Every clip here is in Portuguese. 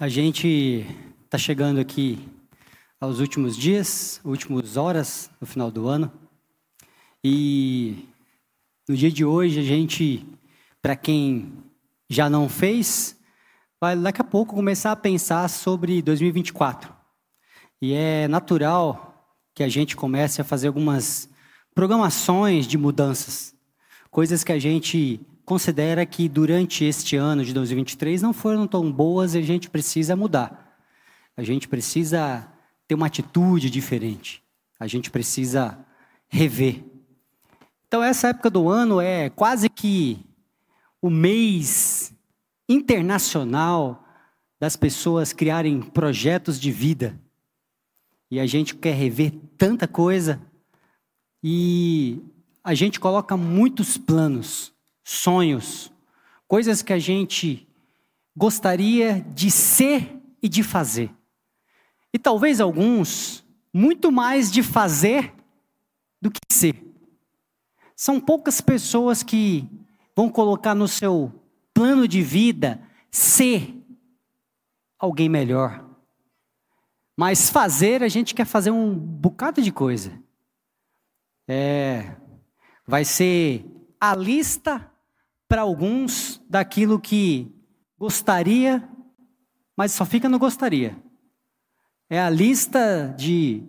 A gente está chegando aqui aos últimos dias, últimas horas no final do ano. E no dia de hoje a gente, para quem já não fez, vai daqui a pouco começar a pensar sobre 2024. E é natural que a gente comece a fazer algumas programações de mudanças, coisas que a gente considera que durante este ano de 2023 não foram tão boas e a gente precisa mudar. A gente precisa ter uma atitude diferente. A gente precisa rever. Então, essa época do ano é quase que o mês internacional das pessoas criarem projetos de vida. E a gente quer rever tanta coisa e a gente coloca muitos planos sonhos, coisas que a gente gostaria de ser e de fazer. E talvez alguns, muito mais de fazer do que ser. São poucas pessoas que vão colocar no seu plano de vida ser alguém melhor. Mas fazer, a gente quer fazer um bocado de coisa. É, vai ser a lista para alguns daquilo que gostaria, mas só fica no gostaria. É a lista de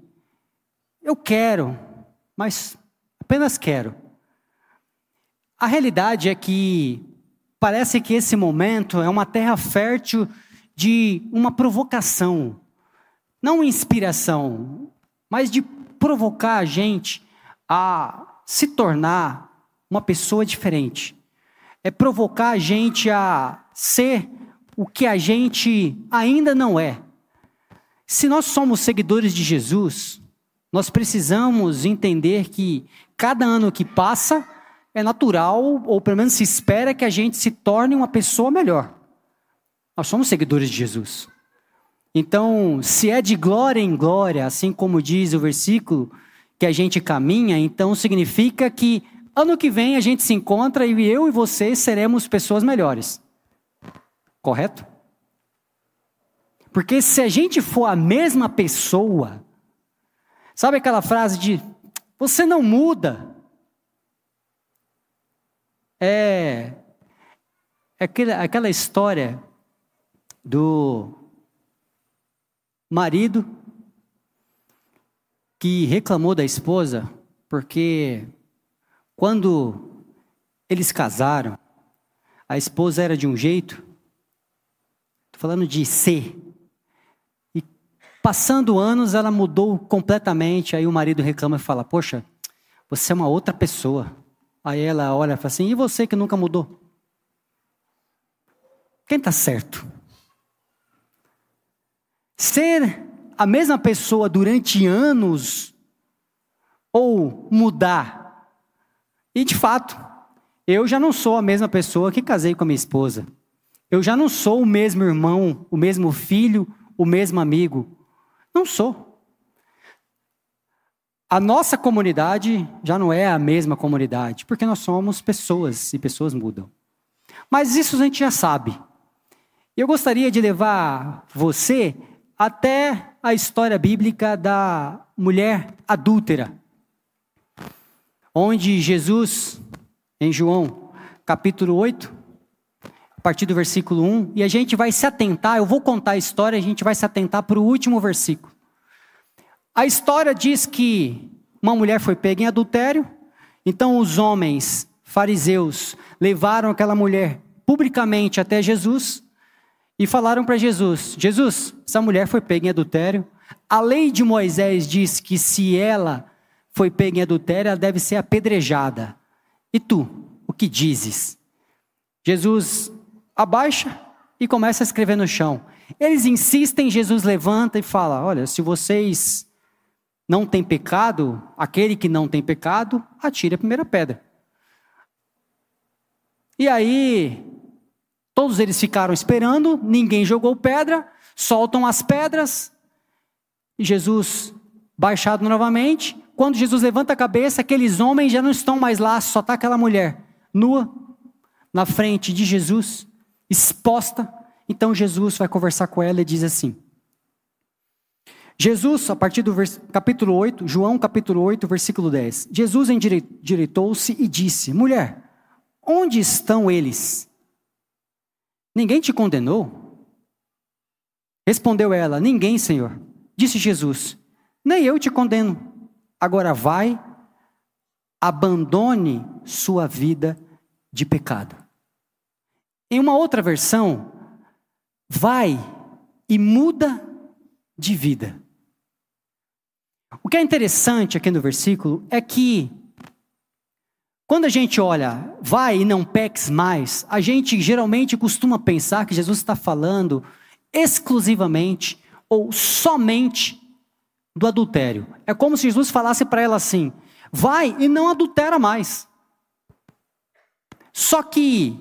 eu quero, mas apenas quero. A realidade é que parece que esse momento é uma terra fértil de uma provocação, não inspiração, mas de provocar a gente a se tornar uma pessoa diferente é provocar a gente a ser o que a gente ainda não é. Se nós somos seguidores de Jesus, nós precisamos entender que cada ano que passa é natural, ou pelo menos se espera que a gente se torne uma pessoa melhor. Nós somos seguidores de Jesus. Então, se é de glória em glória, assim como diz o versículo que a gente caminha, então significa que Ano que vem a gente se encontra e eu e você seremos pessoas melhores. Correto? Porque se a gente for a mesma pessoa, sabe aquela frase de você não muda? É, é aquela, aquela história do marido que reclamou da esposa porque quando eles casaram, a esposa era de um jeito, estou falando de ser, e passando anos ela mudou completamente. Aí o marido reclama e fala: Poxa, você é uma outra pessoa. Aí ela olha e fala assim: E você que nunca mudou? Quem está certo? Ser a mesma pessoa durante anos ou mudar e de fato, eu já não sou a mesma pessoa que casei com a minha esposa. Eu já não sou o mesmo irmão, o mesmo filho, o mesmo amigo. Não sou. A nossa comunidade já não é a mesma comunidade, porque nós somos pessoas e pessoas mudam. Mas isso a gente já sabe. Eu gostaria de levar você até a história bíblica da mulher adúltera onde Jesus, em João, capítulo 8, a partir do versículo 1, e a gente vai se atentar, eu vou contar a história, a gente vai se atentar para o último versículo. A história diz que uma mulher foi pega em adultério, então os homens fariseus levaram aquela mulher publicamente até Jesus e falaram para Jesus: Jesus, essa mulher foi pega em adultério. A lei de Moisés diz que se ela foi pega em adultério, ela deve ser apedrejada. E tu, o que dizes? Jesus abaixa e começa a escrever no chão. Eles insistem, Jesus levanta e fala: Olha, se vocês não têm pecado, aquele que não tem pecado, atire a primeira pedra. E aí, todos eles ficaram esperando, ninguém jogou pedra, soltam as pedras, e Jesus, baixado novamente, quando Jesus levanta a cabeça, aqueles homens já não estão mais lá, só está aquela mulher nua na frente de Jesus, exposta, Então Jesus vai conversar com ela e diz assim: Jesus, a partir do capítulo 8, João capítulo 8, versículo 10. Jesus endireitou-se e disse: Mulher, onde estão eles? Ninguém te condenou? Respondeu ela: Ninguém, Senhor. Disse Jesus: Nem eu te condeno. Agora vai, abandone sua vida de pecado. Em uma outra versão, vai e muda de vida. O que é interessante aqui no versículo é que, quando a gente olha, vai e não peques mais, a gente geralmente costuma pensar que Jesus está falando exclusivamente ou somente do adultério. É como se Jesus falasse para ela assim: vai e não adultera mais. Só que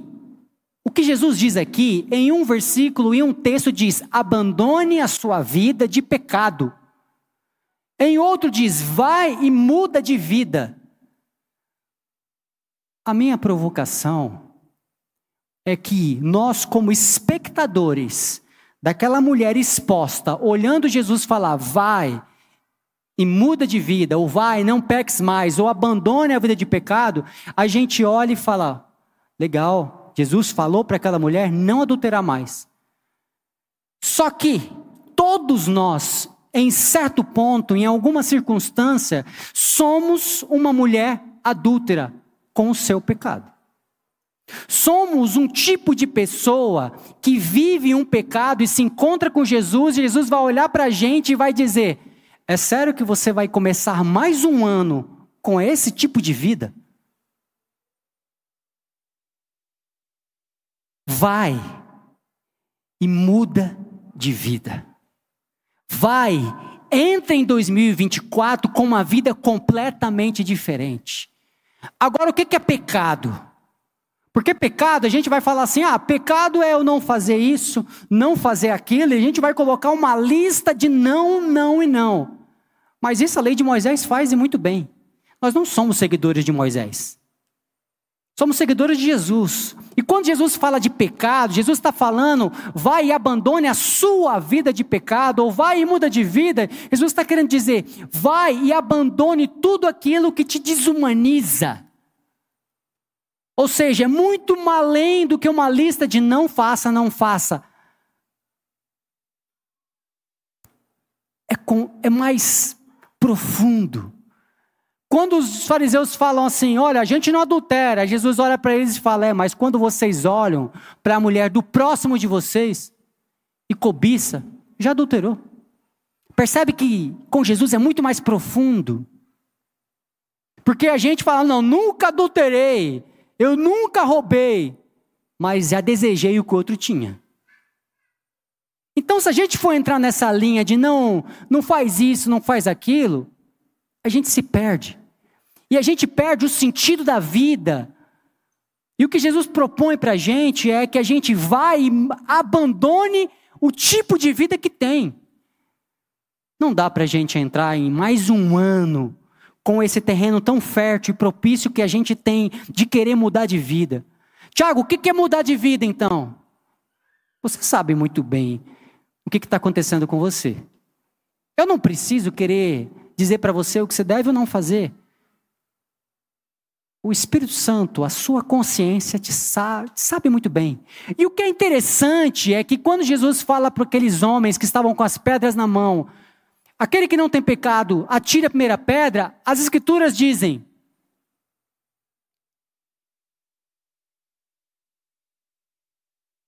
o que Jesus diz aqui, em um versículo e um texto, diz: abandone a sua vida de pecado. Em outro diz: vai e muda de vida. A minha provocação é que nós, como espectadores daquela mulher exposta, olhando Jesus falar, vai e muda de vida, ou vai, não peques mais, ou abandone a vida de pecado, a gente olha e fala: legal, Jesus falou para aquela mulher não adulterar mais. Só que todos nós em certo ponto, em alguma circunstância, somos uma mulher adúltera com o seu pecado. Somos um tipo de pessoa que vive um pecado e se encontra com Jesus, e Jesus vai olhar para a gente e vai dizer: É sério que você vai começar mais um ano com esse tipo de vida? Vai e muda de vida. Vai, entra em 2024 com uma vida completamente diferente. Agora, o que é pecado? Porque pecado, a gente vai falar assim: ah, pecado é eu não fazer isso, não fazer aquilo, e a gente vai colocar uma lista de não, não e não. Mas isso a lei de Moisés faz e muito bem. Nós não somos seguidores de Moisés. Somos seguidores de Jesus. E quando Jesus fala de pecado, Jesus está falando, vai e abandone a sua vida de pecado, ou vai e muda de vida. Jesus está querendo dizer, vai e abandone tudo aquilo que te desumaniza. Ou seja, é muito além do que uma lista de não faça, não faça. É, com, é mais profundo. Quando os fariseus falam assim, olha, a gente não adultera, Jesus olha para eles e fala, é, mas quando vocês olham para a mulher do próximo de vocês e cobiça, já adulterou. Percebe que com Jesus é muito mais profundo. Porque a gente fala, não, nunca adulterei, eu nunca roubei, mas já desejei o que o outro tinha. Então, se a gente for entrar nessa linha de não, não faz isso, não faz aquilo, a gente se perde. E a gente perde o sentido da vida. E o que Jesus propõe para a gente é que a gente vá e abandone o tipo de vida que tem. Não dá para a gente entrar em mais um ano com esse terreno tão fértil e propício que a gente tem de querer mudar de vida. Tiago, o que é mudar de vida então? Você sabe muito bem o que está acontecendo com você. Eu não preciso querer dizer para você o que você deve ou não fazer. O Espírito Santo, a sua consciência te sabe, sabe, muito bem. E o que é interessante é que quando Jesus fala para aqueles homens que estavam com as pedras na mão, aquele que não tem pecado, atire a primeira pedra, as Escrituras dizem.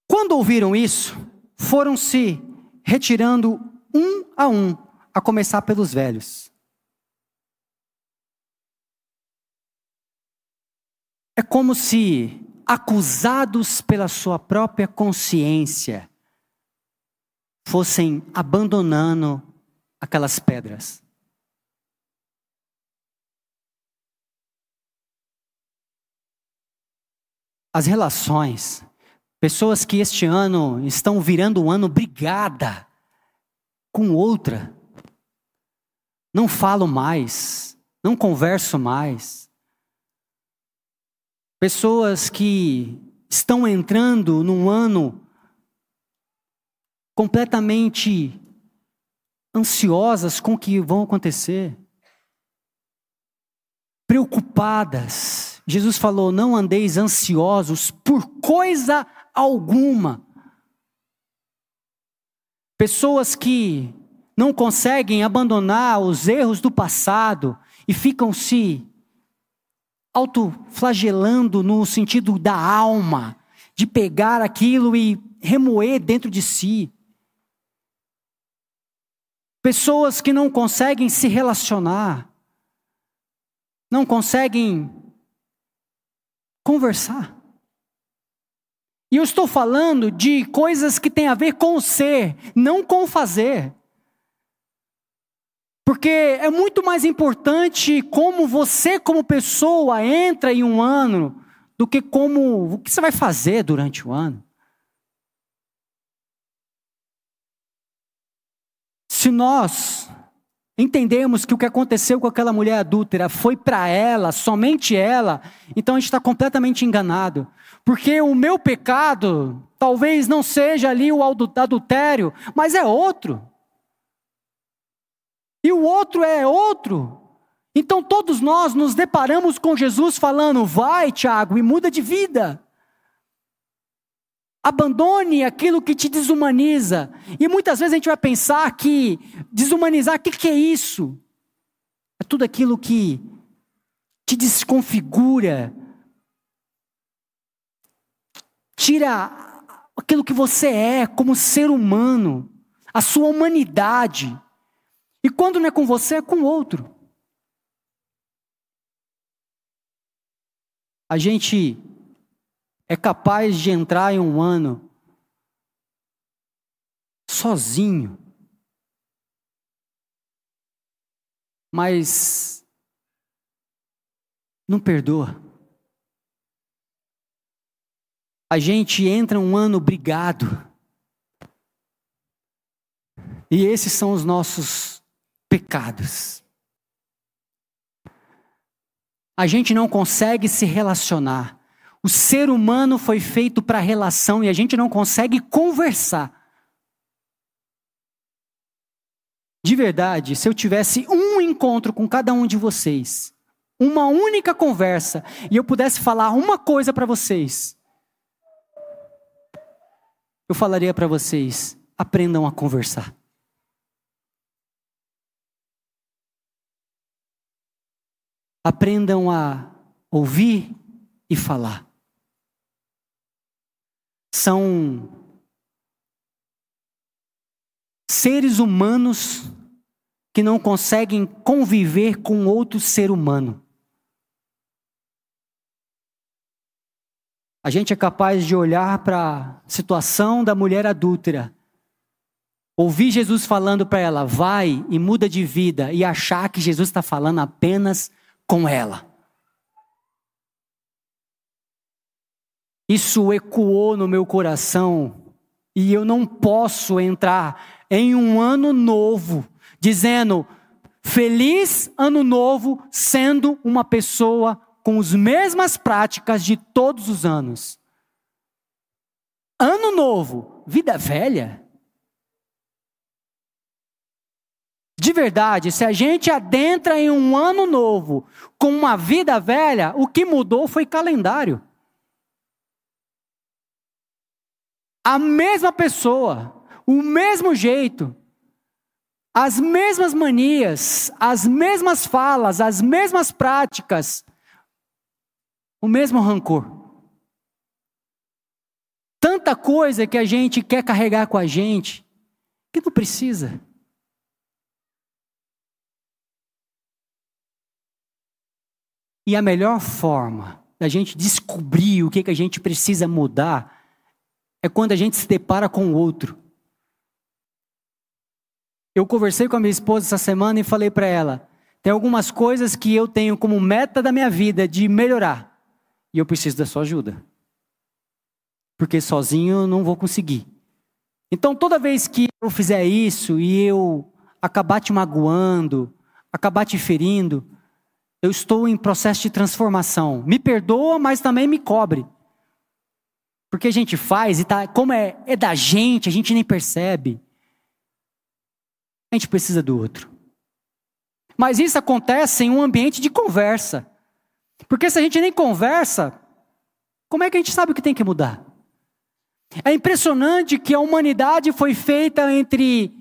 Quando ouviram isso, foram se retirando um a um, a começar pelos velhos. É como se, acusados pela sua própria consciência, fossem abandonando aquelas pedras. As relações, pessoas que este ano estão virando um ano brigada com outra, não falo mais, não converso mais, Pessoas que estão entrando num ano completamente ansiosas com o que vão acontecer, preocupadas. Jesus falou: não andeis ansiosos por coisa alguma. Pessoas que não conseguem abandonar os erros do passado e ficam se autoflagelando no sentido da alma, de pegar aquilo e remoer dentro de si. Pessoas que não conseguem se relacionar, não conseguem conversar. E eu estou falando de coisas que têm a ver com o ser, não com o fazer. Porque é muito mais importante como você, como pessoa, entra em um ano do que como o que você vai fazer durante o ano. Se nós entendemos que o que aconteceu com aquela mulher adúltera foi para ela, somente ela, então a gente está completamente enganado. Porque o meu pecado talvez não seja ali o adultério, mas é outro. E o outro é outro. Então todos nós nos deparamos com Jesus falando: vai, Tiago, e muda de vida. Abandone aquilo que te desumaniza. E muitas vezes a gente vai pensar que desumanizar, o que, que é isso? É tudo aquilo que te desconfigura, tira aquilo que você é como ser humano, a sua humanidade. E quando não é com você, é com outro. A gente é capaz de entrar em um ano sozinho, mas não perdoa. A gente entra um ano brigado. E esses são os nossos pecados. A gente não consegue se relacionar. O ser humano foi feito para relação e a gente não consegue conversar. De verdade, se eu tivesse um encontro com cada um de vocês, uma única conversa, e eu pudesse falar uma coisa para vocês, eu falaria para vocês: aprendam a conversar. aprendam a ouvir e falar. São seres humanos que não conseguem conviver com outro ser humano. A gente é capaz de olhar para a situação da mulher adúltera, ouvir Jesus falando para ela, vai e muda de vida, e achar que Jesus está falando apenas com ela. Isso ecoou no meu coração e eu não posso entrar em um ano novo dizendo feliz ano novo sendo uma pessoa com as mesmas práticas de todos os anos. Ano novo, vida velha. De verdade, se a gente adentra em um ano novo com uma vida velha, o que mudou foi calendário. A mesma pessoa, o mesmo jeito, as mesmas manias, as mesmas falas, as mesmas práticas, o mesmo rancor. Tanta coisa que a gente quer carregar com a gente que não precisa. E a melhor forma da gente descobrir o que, que a gente precisa mudar é quando a gente se depara com o outro. Eu conversei com a minha esposa essa semana e falei para ela: tem algumas coisas que eu tenho como meta da minha vida de melhorar. E eu preciso da sua ajuda. Porque sozinho eu não vou conseguir. Então, toda vez que eu fizer isso e eu acabar te magoando, acabar te ferindo, eu estou em processo de transformação. Me perdoa, mas também me cobre. Porque a gente faz e tá, como é, é da gente, a gente nem percebe. A gente precisa do outro. Mas isso acontece em um ambiente de conversa. Porque se a gente nem conversa, como é que a gente sabe o que tem que mudar? É impressionante que a humanidade foi feita entre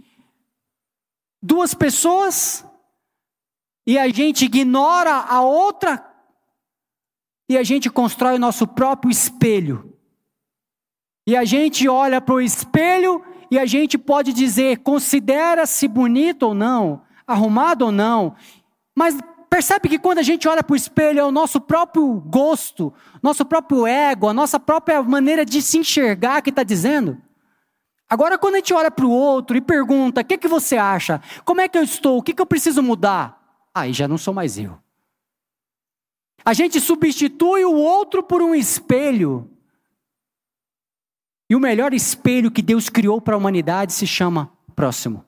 duas pessoas e a gente ignora a outra e a gente constrói o nosso próprio espelho. E a gente olha para o espelho e a gente pode dizer, considera-se bonito ou não, arrumado ou não, mas Percebe que quando a gente olha para o espelho é o nosso próprio gosto, nosso próprio ego, a nossa própria maneira de se enxergar que está dizendo? Agora, quando a gente olha para o outro e pergunta: o que, que você acha? Como é que eu estou? O que, que eu preciso mudar? Aí já não sou mais eu. A gente substitui o outro por um espelho. E o melhor espelho que Deus criou para a humanidade se chama próximo.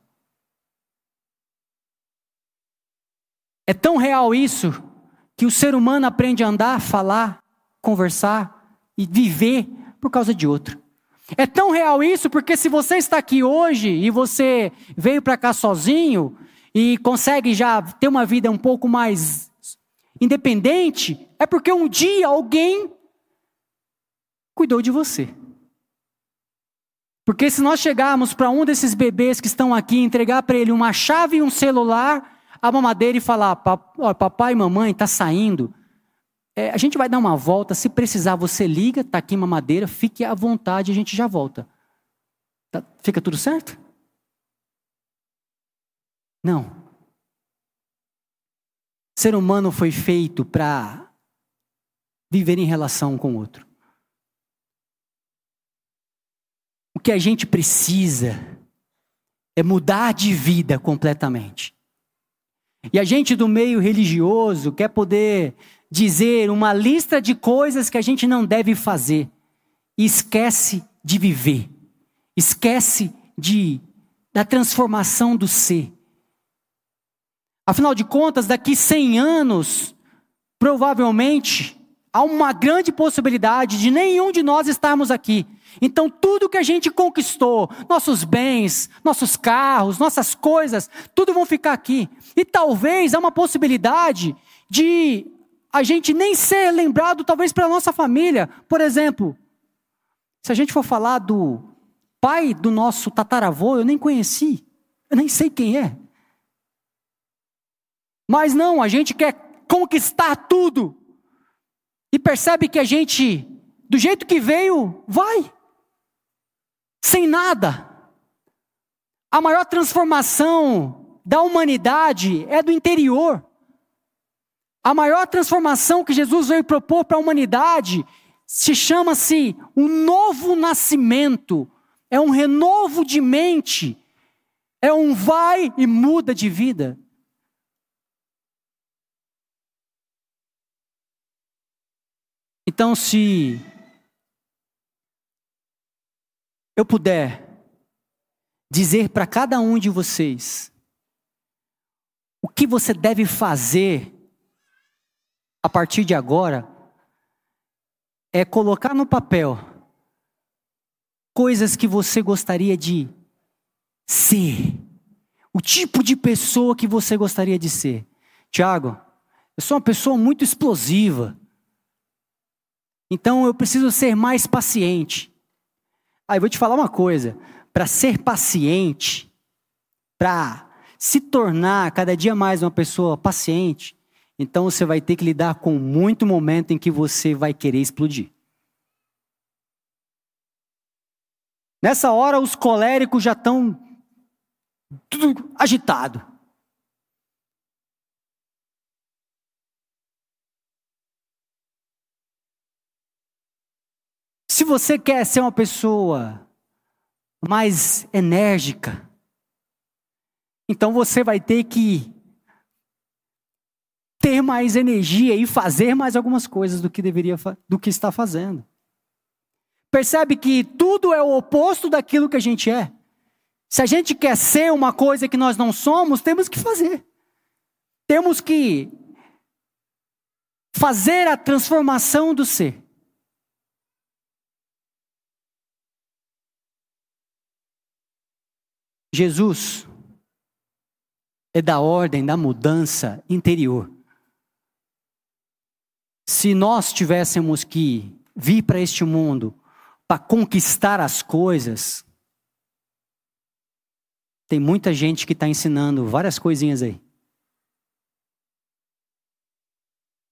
É tão real isso que o ser humano aprende a andar, falar, conversar e viver por causa de outro. É tão real isso porque se você está aqui hoje e você veio para cá sozinho e consegue já ter uma vida um pouco mais independente, é porque um dia alguém cuidou de você. Porque se nós chegarmos para um desses bebês que estão aqui, entregar para ele uma chave e um celular, a mamadeira e falar: papai e mamãe, está saindo. É, a gente vai dar uma volta. Se precisar, você liga, está aqui mamadeira, fique à vontade, a gente já volta. Tá, fica tudo certo? Não. O ser humano foi feito para viver em relação com o outro. O que a gente precisa é mudar de vida completamente. E a gente do meio religioso quer poder dizer uma lista de coisas que a gente não deve fazer e esquece de viver. Esquece de da transformação do ser. Afinal de contas, daqui 100 anos, provavelmente há uma grande possibilidade de nenhum de nós estarmos aqui. Então, tudo que a gente conquistou, nossos bens, nossos carros, nossas coisas, tudo vão ficar aqui. E talvez há uma possibilidade de a gente nem ser lembrado, talvez, para a nossa família. Por exemplo, se a gente for falar do pai do nosso tataravô, eu nem conheci, eu nem sei quem é. Mas não, a gente quer conquistar tudo. E percebe que a gente, do jeito que veio, vai. Sem nada. A maior transformação da humanidade é do interior. A maior transformação que Jesus veio propor para a humanidade se chama-se um novo nascimento, é um renovo de mente, é um vai e muda de vida. Então, se eu puder dizer para cada um de vocês o que você deve fazer a partir de agora, é colocar no papel coisas que você gostaria de ser, o tipo de pessoa que você gostaria de ser. Tiago, eu sou uma pessoa muito explosiva. Então eu preciso ser mais paciente. Aí ah, vou te falar uma coisa: para ser paciente, para se tornar cada dia mais uma pessoa paciente, então você vai ter que lidar com muito momento em que você vai querer explodir. Nessa hora, os coléricos já estão tudo agitado. Se você quer ser uma pessoa mais enérgica, então você vai ter que ter mais energia e fazer mais algumas coisas do que deveria do que está fazendo. Percebe que tudo é o oposto daquilo que a gente é. Se a gente quer ser uma coisa que nós não somos, temos que fazer. Temos que fazer a transformação do ser. Jesus é da ordem da mudança interior. Se nós tivéssemos que vir para este mundo para conquistar as coisas, tem muita gente que está ensinando várias coisinhas aí.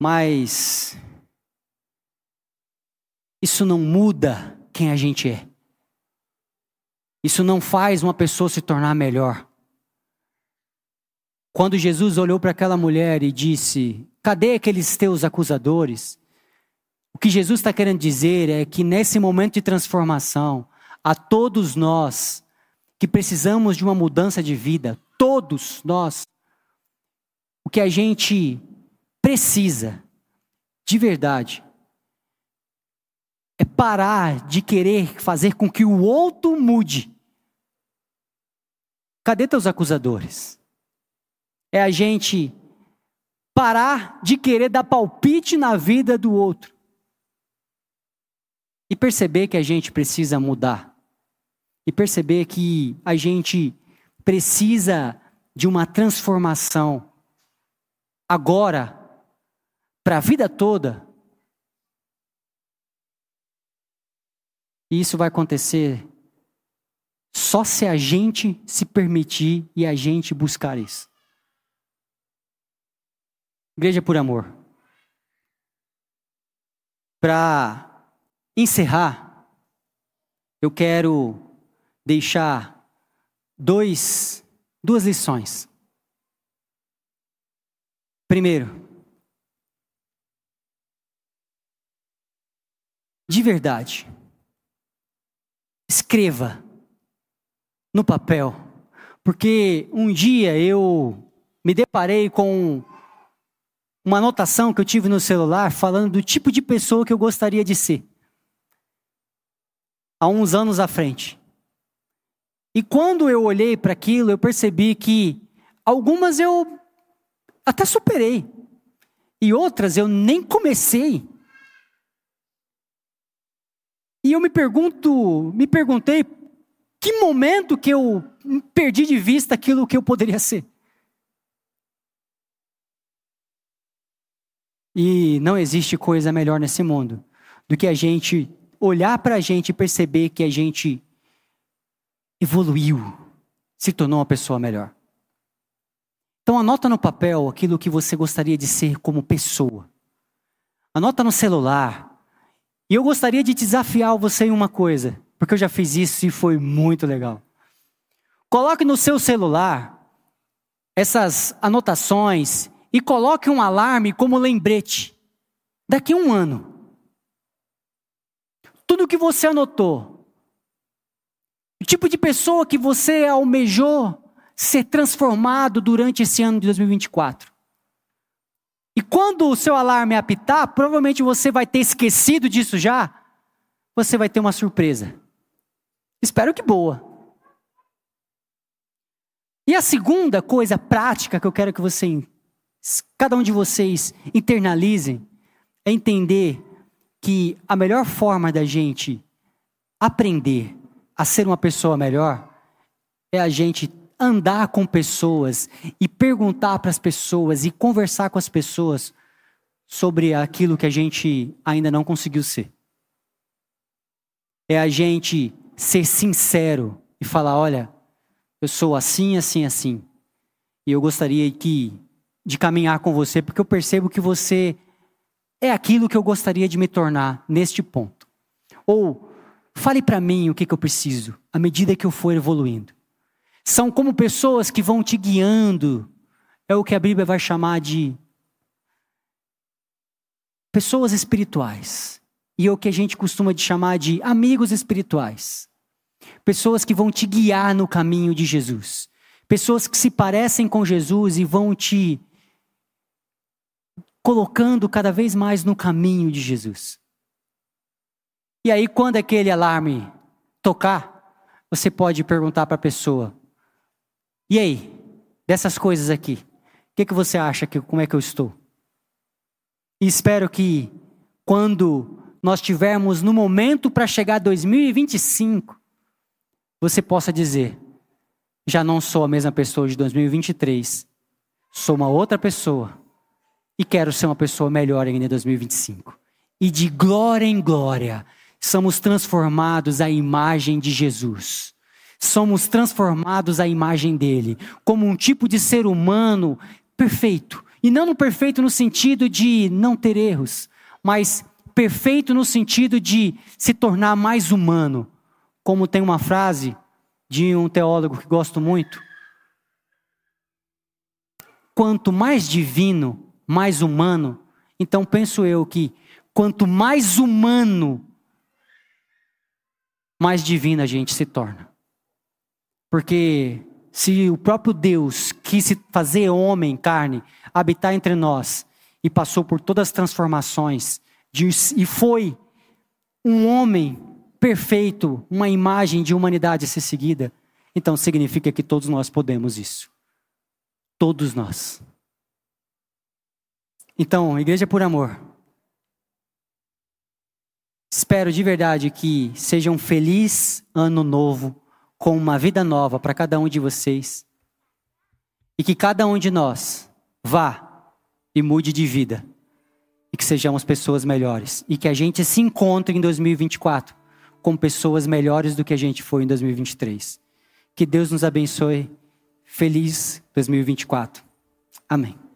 Mas isso não muda quem a gente é. Isso não faz uma pessoa se tornar melhor. Quando Jesus olhou para aquela mulher e disse: Cadê aqueles teus acusadores? O que Jesus está querendo dizer é que nesse momento de transformação, a todos nós que precisamos de uma mudança de vida, todos nós, o que a gente precisa, de verdade, é parar de querer fazer com que o outro mude. Cadê teus acusadores? É a gente parar de querer dar palpite na vida do outro e perceber que a gente precisa mudar. E perceber que a gente precisa de uma transformação agora, para a vida toda. E isso vai acontecer só se a gente se permitir e a gente buscar isso. Igreja por amor. Para encerrar, eu quero deixar dois, duas lições. Primeiro, de verdade, escreva no papel, porque um dia eu me deparei com uma anotação que eu tive no celular falando do tipo de pessoa que eu gostaria de ser há uns anos à frente. E quando eu olhei para aquilo, eu percebi que algumas eu até superei, e outras eu nem comecei. E eu me pergunto, me perguntei, que momento que eu perdi de vista aquilo que eu poderia ser? E não existe coisa melhor nesse mundo do que a gente olhar para a gente e perceber que a gente evoluiu, se tornou uma pessoa melhor. Então anota no papel aquilo que você gostaria de ser como pessoa. Anota no celular. E eu gostaria de desafiar você em uma coisa, porque eu já fiz isso e foi muito legal. Coloque no seu celular essas anotações e coloque um alarme como lembrete. Daqui a um ano, tudo que você anotou, o tipo de pessoa que você almejou ser transformado durante esse ano de 2024. E quando o seu alarme apitar, provavelmente você vai ter esquecido disso já, você vai ter uma surpresa. Espero que boa. E a segunda coisa prática que eu quero que você, cada um de vocês internalizem, é entender que a melhor forma da gente aprender a ser uma pessoa melhor é a gente andar com pessoas e perguntar para as pessoas e conversar com as pessoas sobre aquilo que a gente ainda não conseguiu ser. É a gente ser sincero e falar: olha, eu sou assim, assim, assim. E eu gostaria que, de caminhar com você, porque eu percebo que você é aquilo que eu gostaria de me tornar neste ponto. Ou, fale para mim o que, que eu preciso, à medida que eu for evoluindo. São como pessoas que vão te guiando, é o que a Bíblia vai chamar de pessoas espirituais. E é o que a gente costuma de chamar de amigos espirituais. Pessoas que vão te guiar no caminho de Jesus. Pessoas que se parecem com Jesus e vão te colocando cada vez mais no caminho de Jesus. E aí, quando aquele alarme tocar, você pode perguntar para a pessoa: E aí, dessas coisas aqui, o que, que você acha que como é que eu estou? E espero que quando nós tivermos no momento para chegar a 2025, você possa dizer: já não sou a mesma pessoa de 2023. Sou uma outra pessoa. E quero ser uma pessoa melhor ainda em 2025. E de glória em glória, somos transformados à imagem de Jesus. Somos transformados à imagem dele, como um tipo de ser humano perfeito. E não no perfeito no sentido de não ter erros, mas perfeito no sentido de se tornar mais humano. Como tem uma frase de um teólogo que gosto muito. Quanto mais divino, mais humano, então penso eu que quanto mais humano, mais divino a gente se torna. Porque se o próprio Deus quis se fazer homem, carne, habitar entre nós e passou por todas as transformações e foi um homem perfeito, uma imagem de humanidade a ser seguida, então significa que todos nós podemos isso. Todos nós. Então, Igreja por Amor. Espero de verdade que seja um feliz ano novo, com uma vida nova para cada um de vocês. E que cada um de nós vá e mude de vida. E que sejamos pessoas melhores. E que a gente se encontre em 2024 com pessoas melhores do que a gente foi em 2023. Que Deus nos abençoe. Feliz 2024. Amém.